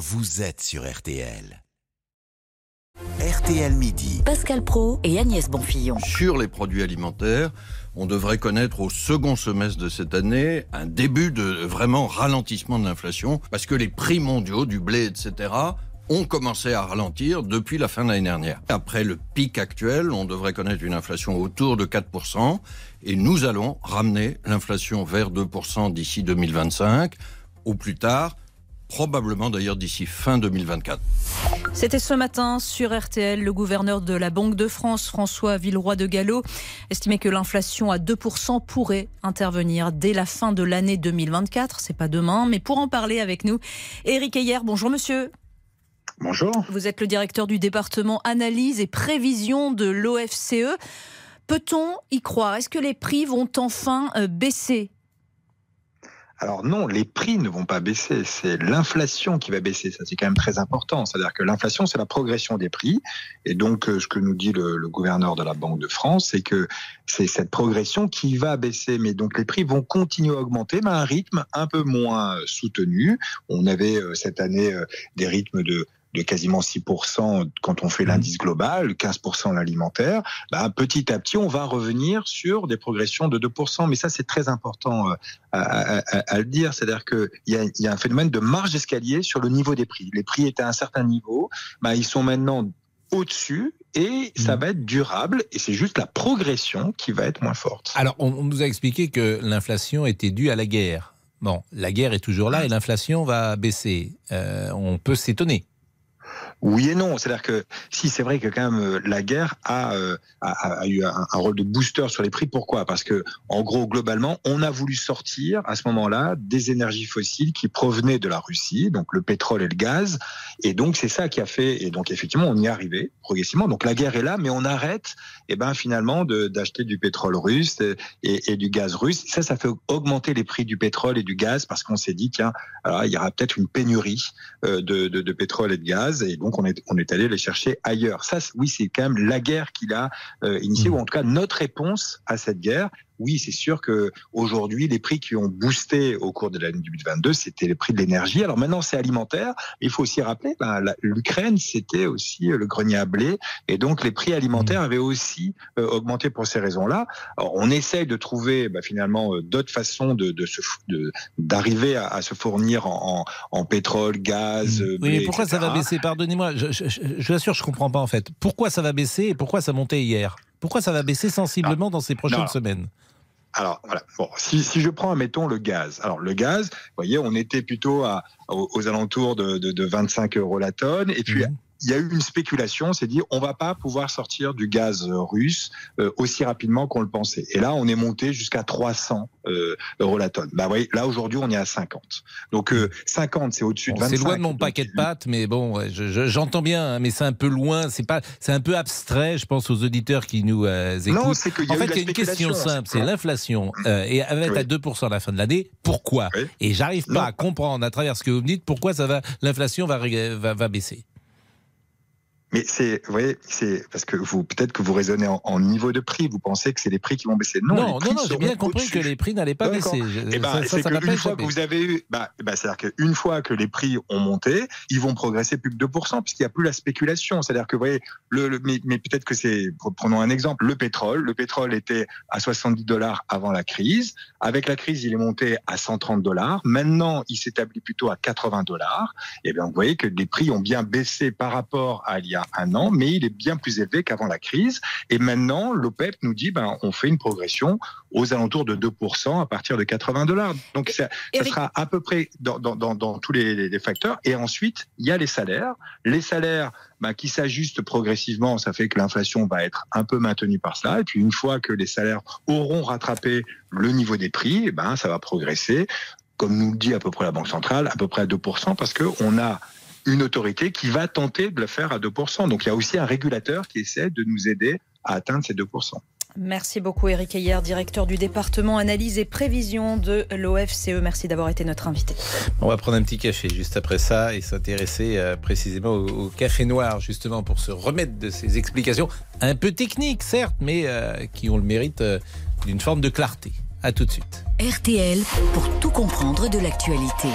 vous êtes sur RTL. RTL Midi. Pascal Pro et Agnès Bonfillon. Sur les produits alimentaires, on devrait connaître au second semestre de cette année un début de vraiment ralentissement de l'inflation parce que les prix mondiaux du blé, etc., ont commencé à ralentir depuis la fin de l'année dernière. Après le pic actuel, on devrait connaître une inflation autour de 4% et nous allons ramener l'inflation vers 2% d'ici 2025 ou plus tard probablement d'ailleurs d'ici fin 2024. C'était ce matin sur RTL, le gouverneur de la Banque de France, François Villeroy de Gallo, estimait que l'inflation à 2% pourrait intervenir dès la fin de l'année 2024. C'est pas demain, mais pour en parler avec nous, Éric Ayer, bonjour monsieur. Bonjour. Vous êtes le directeur du département analyse et prévision de l'OFCE. Peut-on y croire? Est-ce que les prix vont enfin euh, baisser? Alors non, les prix ne vont pas baisser, c'est l'inflation qui va baisser. Ça, c'est quand même très important. C'est-à-dire que l'inflation, c'est la progression des prix. Et donc, euh, ce que nous dit le, gouverneur de la Banque de France, c'est que c'est cette progression qui va baisser. Mais donc, les prix vont continuer à augmenter, mais à un rythme un peu moins soutenu. On avait euh, cette année euh, des rythmes de de quasiment 6% quand on fait l'indice global, 15% l'alimentaire, bah, petit à petit, on va revenir sur des progressions de 2%. Mais ça, c'est très important euh, à, à, à, le dire. C'est-à-dire qu'il y a, y a un phénomène de marge d'escalier sur le niveau des prix. Les prix étaient à un certain niveau, bah, ils sont maintenant au-dessus et ça va être durable et c'est juste la progression qui va être moins forte. Alors, on, on nous a expliqué que l'inflation était due à la guerre. Bon, la guerre est toujours là et l'inflation va baisser. Euh, on peut s'étonner. Oui et non. C'est-à-dire que si c'est vrai que quand même euh, la guerre a, euh, a, a eu un, rôle de booster sur les prix. Pourquoi? Parce que en gros globalement, on a voulu sortir à ce moment-là des énergies fossiles qui provenaient de la Russie, donc le pétrole et le gaz. Et donc c'est ça qui a fait. Et donc effectivement, on y est arrivé progressivement. Donc la guerre est là, mais on arrête. Et eh ben finalement d'acheter du pétrole russe et, du gaz russe. Ça, ça fait augmenter les prix du pétrole et du gaz parce qu'on s'est dit tiens, alors, il y aura peut-être une pénurie euh, de, de, de pétrole et de gaz. Et on est, on est allé les chercher ailleurs. Ça, oui, c'est quand même la guerre qu'il a euh, initiée, mmh. ou en tout cas notre réponse à cette guerre oui, c'est sûr que aujourd'hui, les prix qui ont boosté au cours de l'année 2022, c'était les prix de l'énergie. Alors maintenant, c'est alimentaire. Il faut aussi rappeler, ben, l'Ukraine, c'était aussi le grenier à blé, et donc les prix alimentaires avaient aussi euh, augmenté pour ces raisons-là. On essaye de trouver ben, finalement euh, d'autres façons de, d'arriver à, à, se fournir en, en, en pétrole, gaz. Oui, blé, mais pourquoi etc. ça va baisser? Pardonnez-moi, je, je, je, je vous assure, je comprends pas en fait. Pourquoi ça va baisser et pourquoi ça montait hier? Pourquoi ça va baisser sensiblement non. dans ces prochaines non. semaines? Alors voilà, bon, si, si je prends, mettons le gaz. Alors le gaz, vous voyez, on était plutôt à, aux, aux alentours de, de, de, 25 euros la tonne, et puis mmh il y a eu une spéculation, c'est dire on va pas pouvoir sortir du gaz russe euh, aussi rapidement qu'on le pensait. Et là, on est monté jusqu'à 300 euh, euros la tonne. Bah oui, là aujourd'hui, on est à 50. Donc euh, 50, c'est au-dessus bon, de 25. C'est loin de mon paquet de pâtes, mais bon, j'entends je, bien, hein, mais c'est un peu loin. C'est pas, c'est un peu abstrait, je pense aux auditeurs qui nous euh, écoutent. Non, c'est qu'il y a en fait, il y a une question simple, c'est l'inflation et elle va être à 2% à la fin de l'année. Pourquoi? Oui. Et j'arrive pas non. à comprendre à travers ce que vous me dites pourquoi ça va, l'inflation va, va, va baisser. Mais c'est, vous voyez, c'est parce que vous peut-être que vous raisonnez en, en, niveau de prix. Vous pensez que c'est les prix qui vont baisser. Non, non, non, non j'ai bien compris que les prix n'allaient pas baisser. Eh ben, c'est qu'une fois que vous avez eu, bah, bah, c'est-à-dire qu'une fois que les prix ont monté, ils vont progresser plus que 2%, puisqu'il n'y a plus la spéculation. C'est-à-dire que, vous voyez, le, le mais, mais peut-être que c'est, prenons un exemple, le pétrole. Le pétrole était à 70 dollars avant la crise. Avec la crise, il est monté à 130 dollars. Maintenant, il s'établit plutôt à 80 dollars. Et bien, vous voyez que les prix ont bien baissé par rapport à il y a un an, mais il est bien plus élevé qu'avant la crise. Et maintenant, l'OPEP nous dit, ben, on fait une progression aux alentours de 2% à partir de 80 dollars. Donc, ça, ça, sera à peu près dans, dans, dans, dans tous les, les, facteurs. Et ensuite, il y a les salaires. Les salaires, ben, qui s'ajustent progressivement, ça fait que l'inflation va être un peu maintenue par cela. Et puis, une fois que les salaires auront rattrapé le niveau des prix, ben, ça va progresser comme nous le dit à peu près la Banque centrale, à peu près à 2%, parce qu'on a une autorité qui va tenter de le faire à 2%. Donc il y a aussi un régulateur qui essaie de nous aider à atteindre ces 2%. Merci beaucoup Eric Ayer, directeur du département analyse et prévision de l'OFCE. Merci d'avoir été notre invité. On va prendre un petit café juste après ça et s'intéresser euh, précisément au, café noir justement pour se remettre de ces explications un peu techniques certes mais euh, qui ont le mérite euh, d'une forme de clarté. À tout de suite. RTL pour tout comprendre de l'actualité.